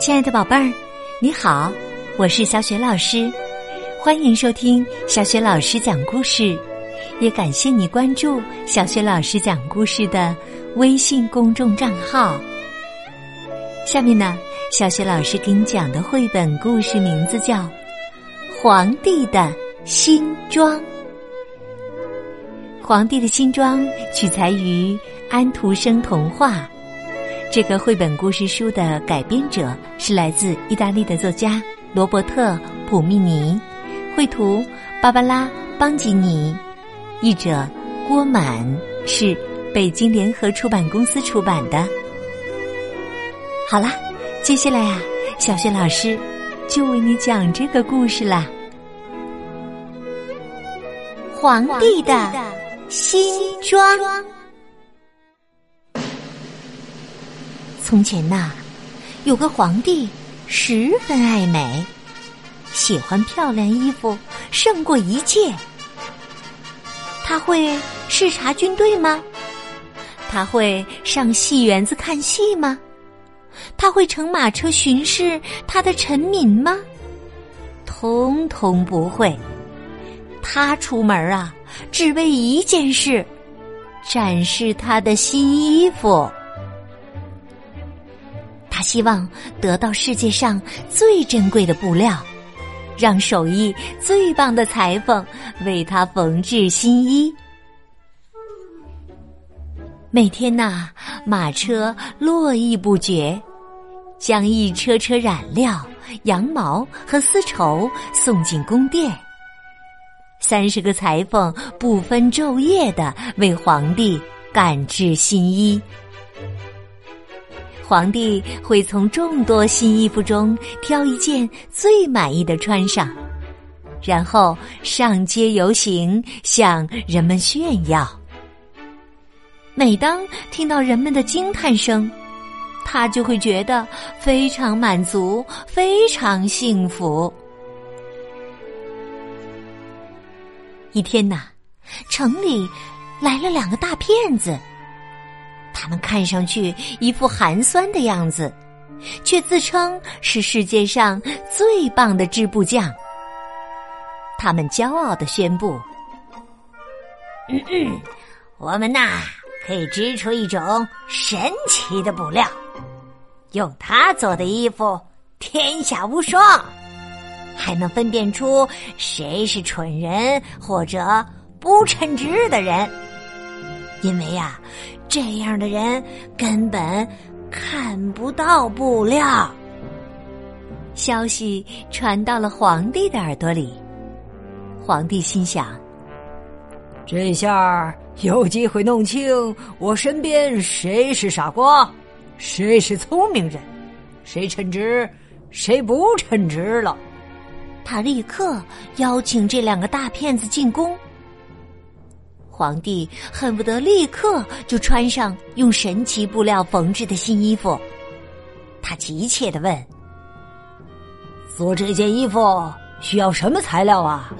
亲爱的宝贝儿，你好，我是小雪老师，欢迎收听小雪老师讲故事，也感谢你关注小雪老师讲故事的微信公众账号。下面呢，小雪老师给你讲的绘本故事名字叫《皇帝的新装》。皇帝的新装取材于安徒生童话。这个绘本故事书的改编者是来自意大利的作家罗伯特·普密尼，绘图芭芭拉·邦吉尼，译者郭满，是北京联合出版公司出版的。好啦，接下来呀，小雪老师就为你讲这个故事啦。皇帝的新装。从前呐，有个皇帝十分爱美，喜欢漂亮衣服胜过一切。他会视察军队吗？他会上戏园子看戏吗？他会乘马车巡视他的臣民吗？通通不会。他出门啊，只为一件事：展示他的新衣服。希望得到世界上最珍贵的布料，让手艺最棒的裁缝为他缝制新衣。每天呐，马车络绎不绝，将一车车染料、羊毛和丝绸送进宫殿。三十个裁缝不分昼夜的为皇帝赶制新衣。皇帝会从众多新衣服中挑一件最满意的穿上，然后上街游行，向人们炫耀。每当听到人们的惊叹声，他就会觉得非常满足，非常幸福。一天呐，城里来了两个大骗子。他们看上去一副寒酸的样子，却自称是世界上最棒的织布匠。他们骄傲的宣布：“嗯嗯，我们呐可以织出一种神奇的布料，用它做的衣服天下无双，还能分辨出谁是蠢人或者不称职的人。因为呀。”这样的人根本看不到布料。消息传到了皇帝的耳朵里，皇帝心想：这下有机会弄清我身边谁是傻瓜，谁是聪明人，谁称职，谁不称职了。他立刻邀请这两个大骗子进宫。皇帝恨不得立刻就穿上用神奇布料缝制的新衣服，他急切的问：“做这件衣服需要什么材料啊？”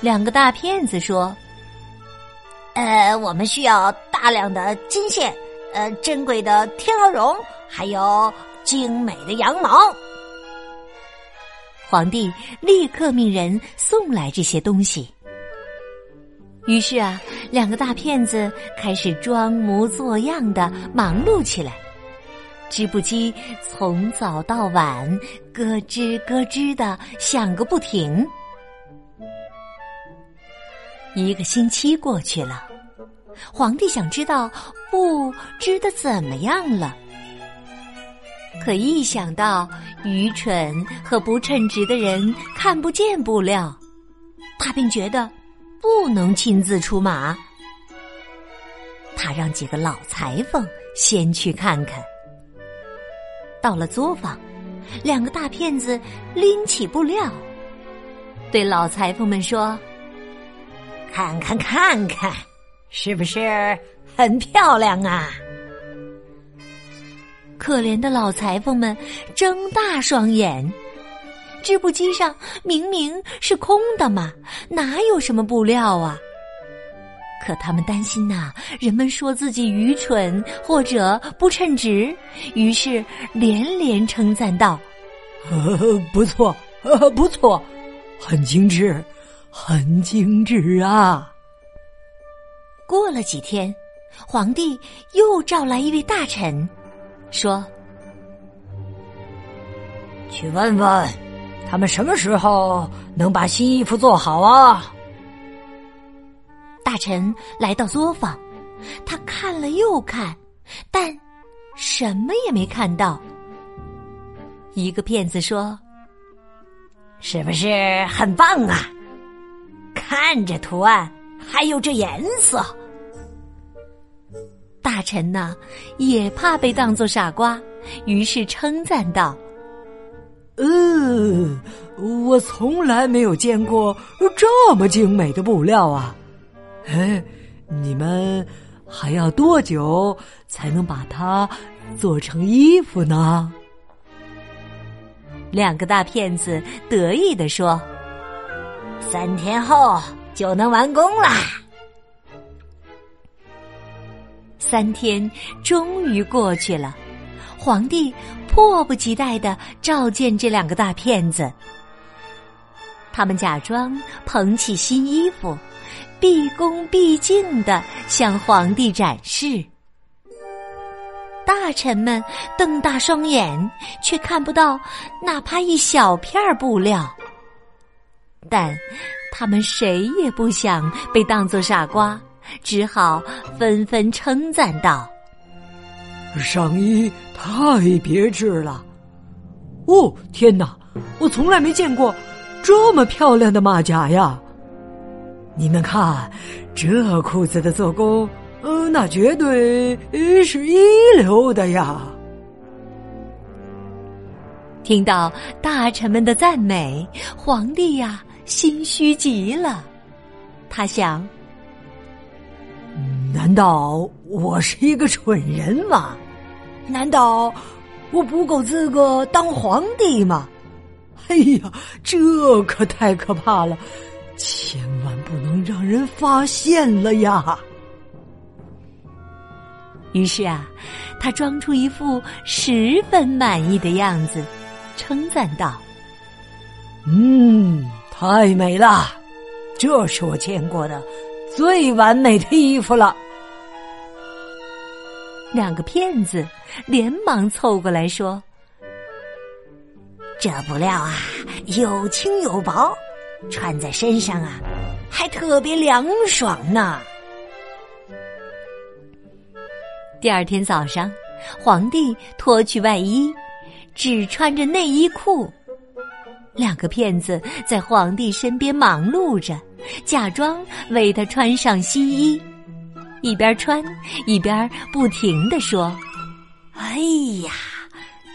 两个大骗子说：“呃，我们需要大量的金线，呃，珍贵的天鹅绒，还有精美的羊毛。”皇帝立刻命人送来这些东西。于是啊，两个大骗子开始装模作样的忙碌起来。织布机从早到晚咯吱咯吱的响个不停。一个星期过去了，皇帝想知道布织的怎么样了。可一想到愚蠢和不称职的人看不见布料，他便觉得。不能亲自出马，他让几个老裁缝先去看看。到了作坊，两个大骗子拎起布料，对老裁缝们说：“看看看看，是不是很漂亮啊？”可怜的老裁缝们睁大双眼。织布机上明明是空的嘛，哪有什么布料啊？可他们担心呐，人们说自己愚蠢或者不称职，于是连连称赞道：“不错，不错，很精致，很精致啊！”过了几天，皇帝又召来一位大臣，说：“去问问，他们什么时候能把新衣服做好啊？”大臣来到作坊，他看了又看，但什么也没看到。一个骗子说：“是不是很棒啊？看这图案，还有这颜色。”大臣呢，也怕被当作傻瓜，于是称赞道：“嗯，我从来没有见过这么精美的布料啊！”哎，你们还要多久才能把它做成衣服呢？两个大骗子得意地说：“三天后就能完工了。”三天终于过去了，皇帝迫不及待的召见这两个大骗子。他们假装捧起新衣服。毕恭毕敬的向皇帝展示，大臣们瞪大双眼，却看不到哪怕一小片布料。但他们谁也不想被当作傻瓜，只好纷纷称赞道：“上衣太别致了！哦，天哪，我从来没见过这么漂亮的马甲呀！”你们看，这裤子的做工，呃，那绝对是一流的呀！听到大臣们的赞美，皇帝呀，心虚极了。他想：难道我是一个蠢人吗？难道我不够资格当皇帝吗？哎呀，这可太可怕了！千万不能让人发现了呀！于是啊，他装出一副十分满意的样子，称赞道：“嗯，太美了，这是我见过的最完美的衣服了。”两个骗子连忙凑过来说：“这布料啊，又轻又薄。”穿在身上啊，还特别凉爽呢。第二天早上，皇帝脱去外衣，只穿着内衣裤。两个骗子在皇帝身边忙碌着，假装为他穿上新衣，一边穿一边不停的说：“哎呀，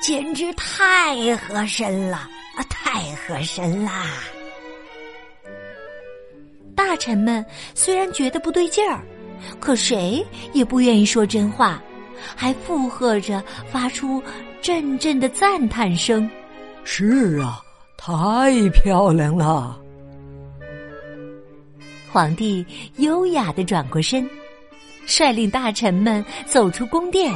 简直太合身了啊，太合身啦！”大臣们虽然觉得不对劲儿，可谁也不愿意说真话，还附和着发出阵阵的赞叹声。是啊，太漂亮了！皇帝优雅的转过身，率领大臣们走出宫殿，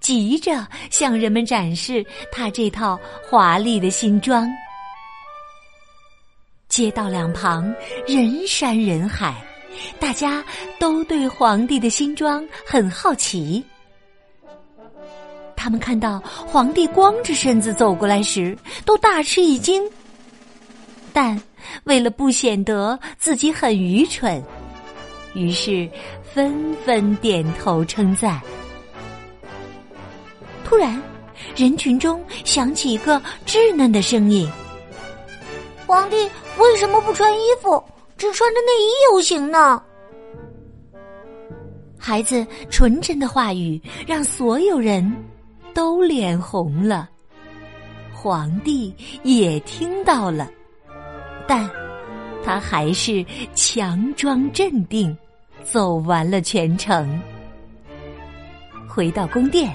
急着向人们展示他这套华丽的新装。街道两旁人山人海，大家都对皇帝的新装很好奇。他们看到皇帝光着身子走过来时，都大吃一惊。但为了不显得自己很愚蠢，于是纷纷点头称赞。突然，人群中响起一个稚嫩的声音：“皇帝。”为什么不穿衣服，只穿着内衣游行呢？孩子纯真的话语让所有人都脸红了，皇帝也听到了，但他还是强装镇定，走完了全程。回到宫殿，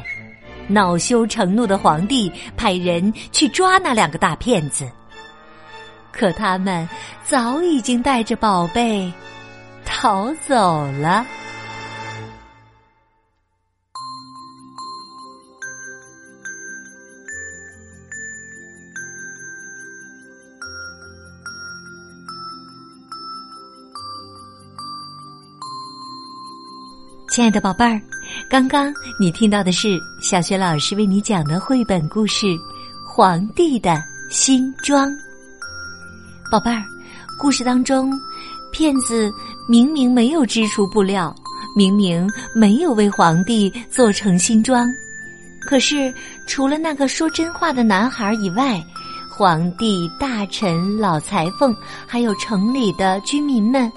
恼羞成怒的皇帝派人去抓那两个大骗子。可他们早已经带着宝贝逃走了。亲爱的宝贝儿，刚刚你听到的是小学老师为你讲的绘本故事《皇帝的新装》。宝贝儿，故事当中，骗子明明没有织出布料，明明没有为皇帝做成新装，可是除了那个说真话的男孩以外，皇帝、大臣、老裁缝，还有城里的居民们，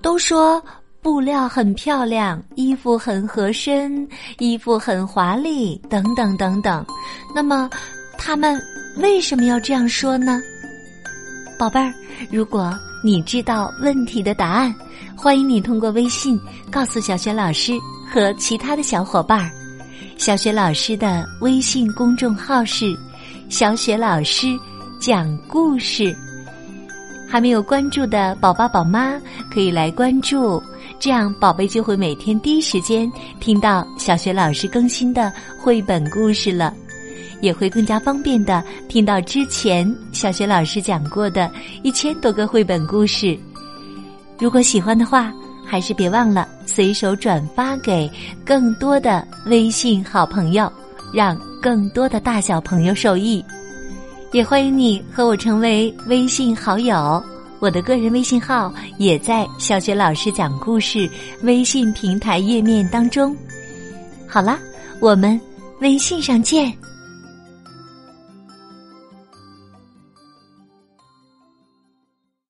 都说。布料很漂亮，衣服很合身，衣服很华丽，等等等等。那么，他们为什么要这样说呢？宝贝儿，如果你知道问题的答案，欢迎你通过微信告诉小雪老师和其他的小伙伴儿。小雪老师的微信公众号是“小雪老师讲故事”。还没有关注的宝宝宝妈可以来关注。这样，宝贝就会每天第一时间听到小学老师更新的绘本故事了，也会更加方便的听到之前小学老师讲过的一千多个绘本故事。如果喜欢的话，还是别忘了随手转发给更多的微信好朋友，让更多的大小朋友受益。也欢迎你和我成为微信好友。我的个人微信号也在小雪老师讲故事微信平台页面当中。好啦，我们微信上见。